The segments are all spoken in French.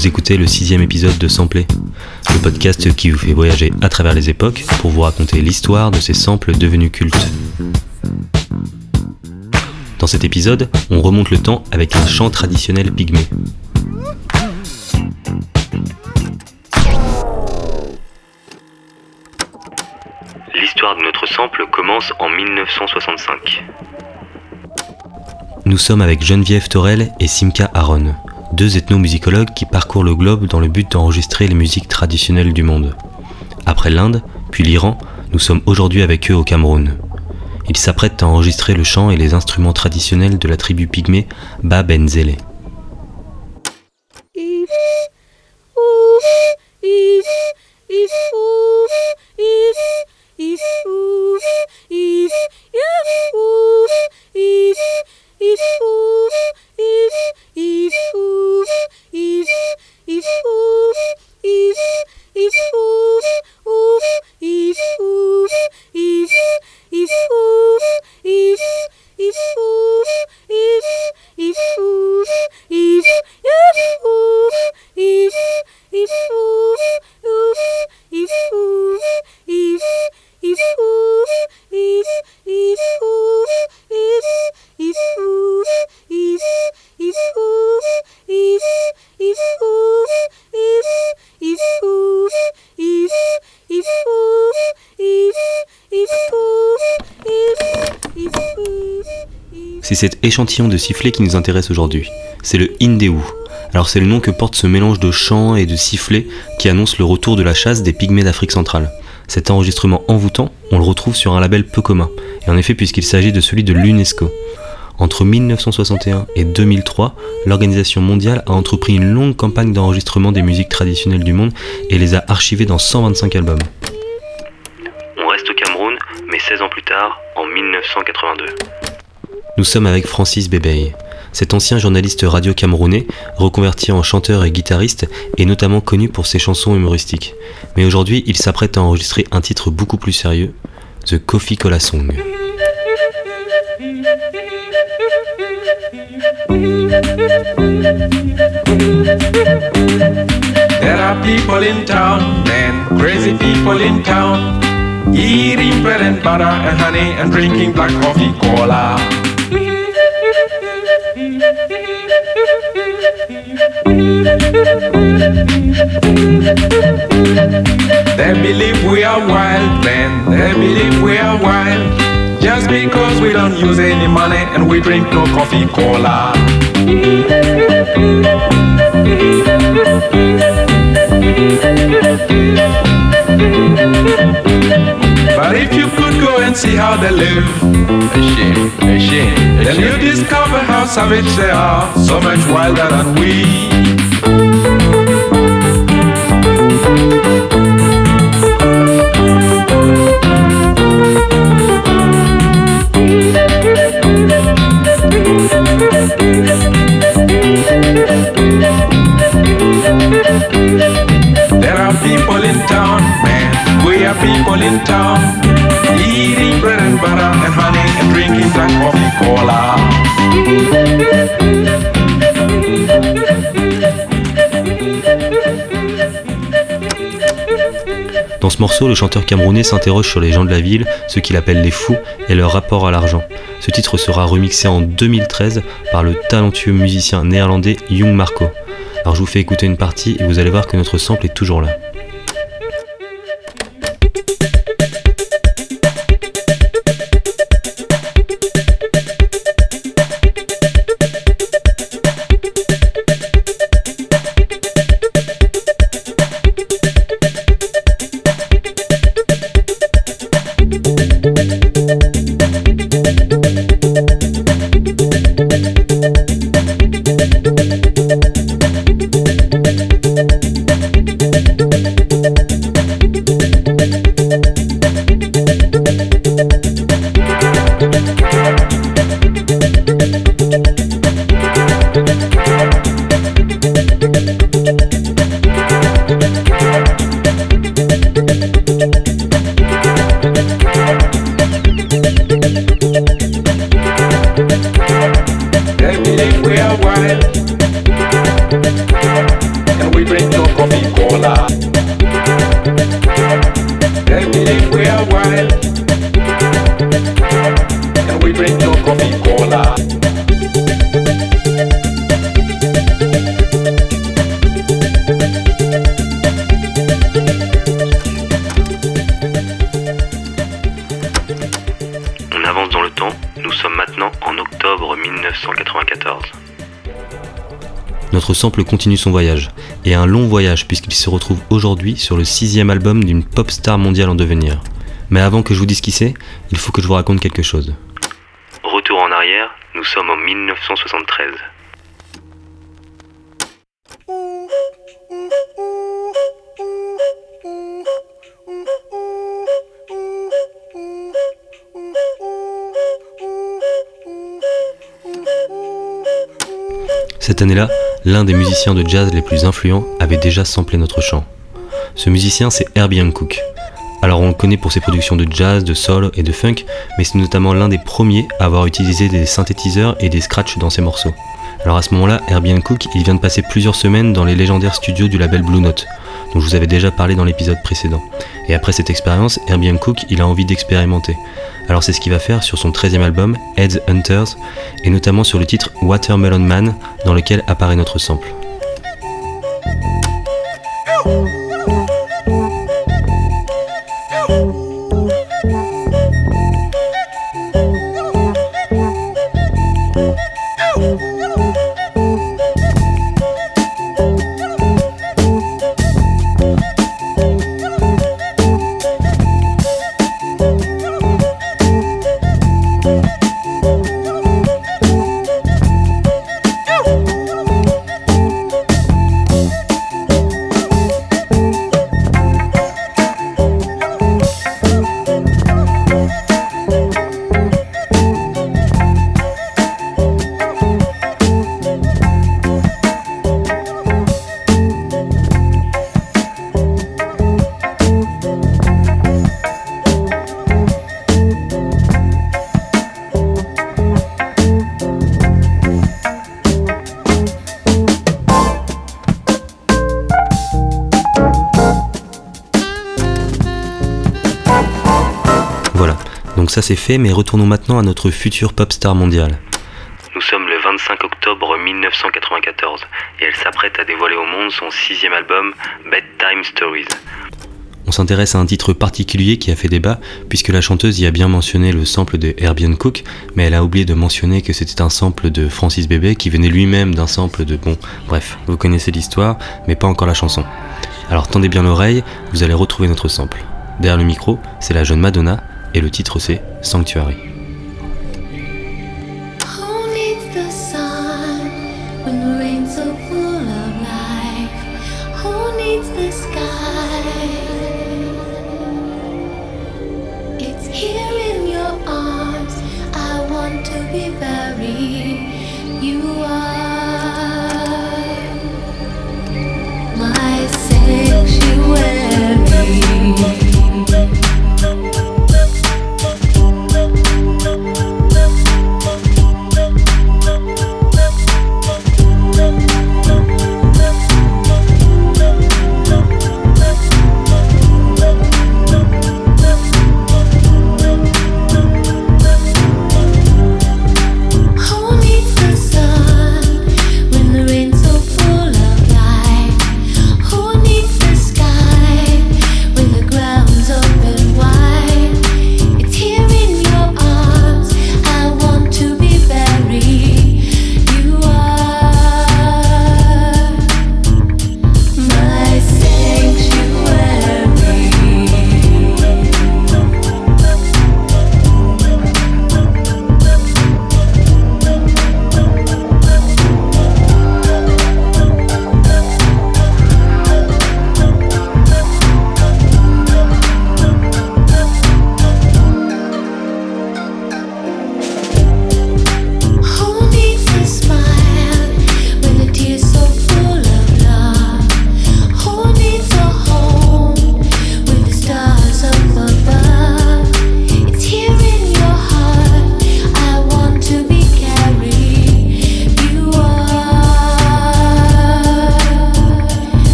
Vous écoutez le sixième épisode de Sampler, le podcast qui vous fait voyager à travers les époques pour vous raconter l'histoire de ces samples devenus cultes. Dans cet épisode, on remonte le temps avec un chant traditionnel pygmée. L'histoire de notre sample commence en 1965. Nous sommes avec Geneviève Torel et Simka Aaron, deux ethnomusicologues qui parcourent le globe dans le but d'enregistrer les musiques traditionnelles du monde. Après l'Inde, puis l'Iran, nous sommes aujourd'hui avec eux au Cameroun. Ils s'apprêtent à enregistrer le chant et les instruments traditionnels de la tribu pygmée Babenzele. C'est cet échantillon de sifflets qui nous intéresse aujourd'hui. C'est le Indéou. Alors c'est le nom que porte ce mélange de chants et de sifflets qui annonce le retour de la chasse des pygmées d'Afrique centrale. Cet enregistrement envoûtant, on le retrouve sur un label peu commun, et en effet puisqu'il s'agit de celui de l'UNESCO. Entre 1961 et 2003, l'Organisation mondiale a entrepris une longue campagne d'enregistrement des musiques traditionnelles du monde et les a archivées dans 125 albums. On reste au Cameroun, mais 16 ans plus tard, en 1982. Nous sommes avec Francis Bébey. Cet ancien journaliste radio camerounais, reconverti en chanteur et guitariste, est notamment connu pour ses chansons humoristiques. Mais aujourd'hui, il s'apprête à enregistrer un titre beaucoup plus sérieux, The Coffee Cola Song. They believe we are wild men, they believe we are wild. Just because we don't use any money and we drink no coffee cola. But if you could go and see how they live, shame, shame, shame, then you discover how savage they are, so much wilder than we. Dans ce morceau, le chanteur camerounais s'interroge sur les gens de la ville, ceux qu'il appelle les fous, et leur rapport à l'argent. Ce titre sera remixé en 2013 par le talentueux musicien néerlandais Young Marco. Alors je vous fais écouter une partie et vous allez voir que notre sample est toujours là. Notre sample continue son voyage, et un long voyage puisqu'il se retrouve aujourd'hui sur le sixième album d'une pop star mondiale en devenir. Mais avant que je vous dise qui c'est, il faut que je vous raconte quelque chose. Retour en arrière, nous sommes en 1973. Cette année-là, l'un des musiciens de jazz les plus influents avait déjà samplé notre chant. Ce musicien, c'est Herbie Hancock. Alors on le connaît pour ses productions de jazz, de soul et de funk, mais c'est notamment l'un des premiers à avoir utilisé des synthétiseurs et des scratchs dans ses morceaux. Alors à ce moment-là, Herbie Hancock, il vient de passer plusieurs semaines dans les légendaires studios du label Blue Note, dont je vous avais déjà parlé dans l'épisode précédent. Et après cette expérience, Herbie Hancock, il a envie d'expérimenter. Alors c'est ce qu'il va faire sur son 13e album, Heads Hunters, et notamment sur le titre Watermelon Man, dans lequel apparaît notre sample. Voilà, donc ça c'est fait, mais retournons maintenant à notre future pop star mondiale. Nous sommes le 25 octobre 1994 et elle s'apprête à dévoiler au monde son sixième album, Bedtime Stories. On s'intéresse à un titre particulier qui a fait débat, puisque la chanteuse y a bien mentionné le sample de Herbie Cook, mais elle a oublié de mentionner que c'était un sample de Francis Bébé qui venait lui-même d'un sample de bon, bref, vous connaissez l'histoire, mais pas encore la chanson. Alors tendez bien l'oreille, vous allez retrouver notre sample. Derrière le micro, c'est la jeune Madonna, et le titre c'est Sanctuary.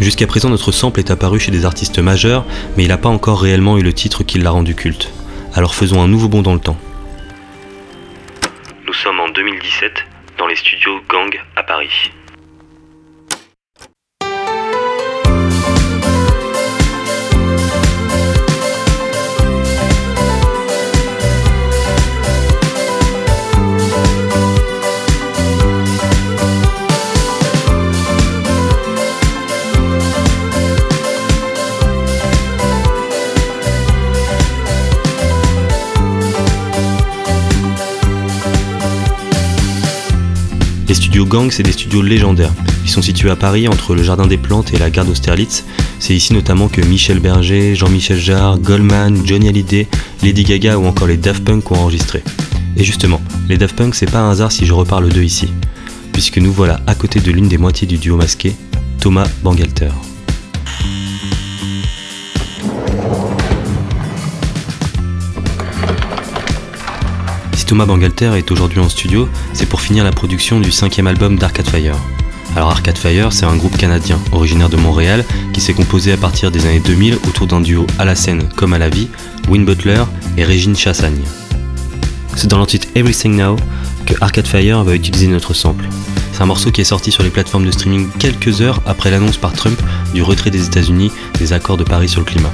Jusqu'à présent, notre sample est apparu chez des artistes majeurs, mais il n'a pas encore réellement eu le titre qui l'a rendu culte. Alors faisons un nouveau bond dans le temps. Nous sommes en 2017 dans les studios Gang à Paris. Gang, c'est des studios légendaires. Ils sont situés à Paris entre le Jardin des Plantes et la gare d'Austerlitz. C'est ici notamment que Michel Berger, Jean-Michel Jarre, Goldman, Johnny Hallyday, Lady Gaga ou encore les Daft Punk ont enregistré. Et justement, les Daft Punk, c'est pas un hasard si je reparle d'eux ici, puisque nous voilà à côté de l'une des moitiés du duo masqué, Thomas Bangalter. Thomas Bangalter est aujourd'hui en studio, c'est pour finir la production du cinquième album d'Arcade Fire. Alors Arcade Fire, c'est un groupe canadien, originaire de Montréal, qui s'est composé à partir des années 2000 autour d'un duo à la scène comme à la vie, Win Butler et Régine Chassagne. C'est dans leur titre Everything Now que Arcade Fire va utiliser notre sample. C'est un morceau qui est sorti sur les plateformes de streaming quelques heures après l'annonce par Trump du retrait des États-Unis des accords de Paris sur le climat.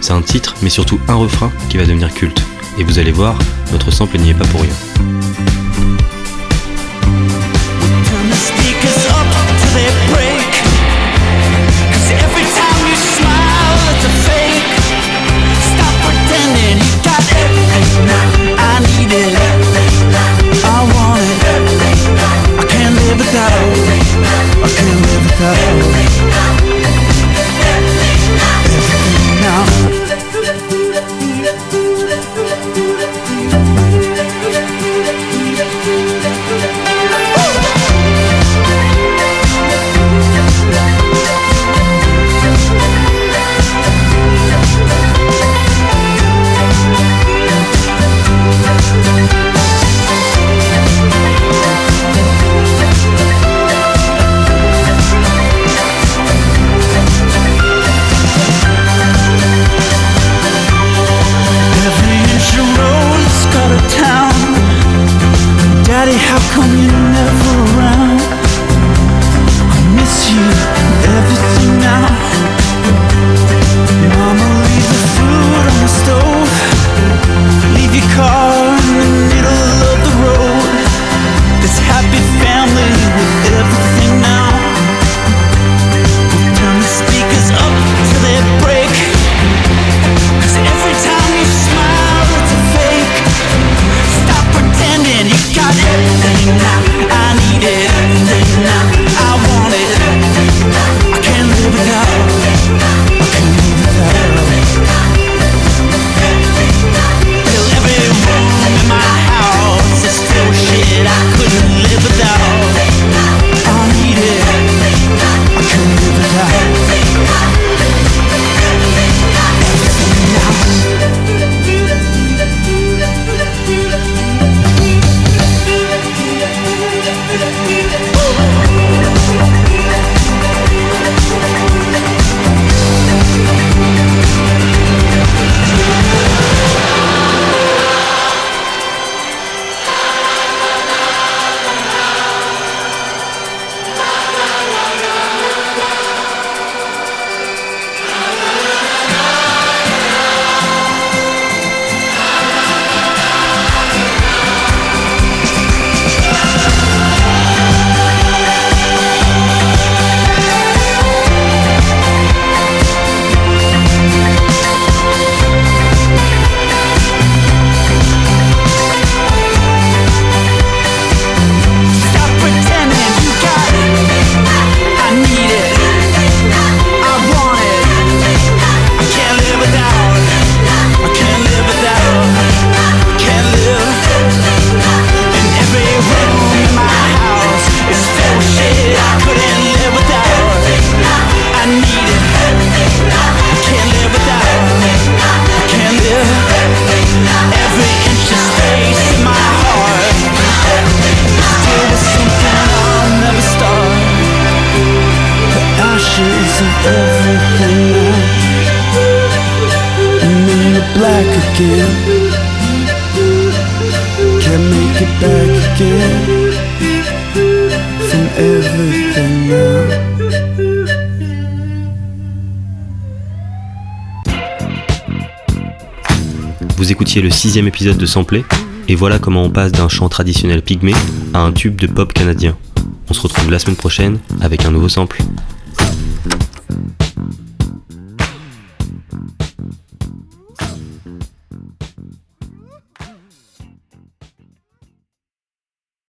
C'est un titre, mais surtout un refrain qui va devenir culte. Et vous allez voir, notre sample n'y est pas pour rien. Turn the speakers up Vous écoutiez le sixième épisode de Sampler, et voilà comment on passe d'un chant traditionnel pygmée à un tube de pop canadien. On se retrouve la semaine prochaine avec un nouveau sample.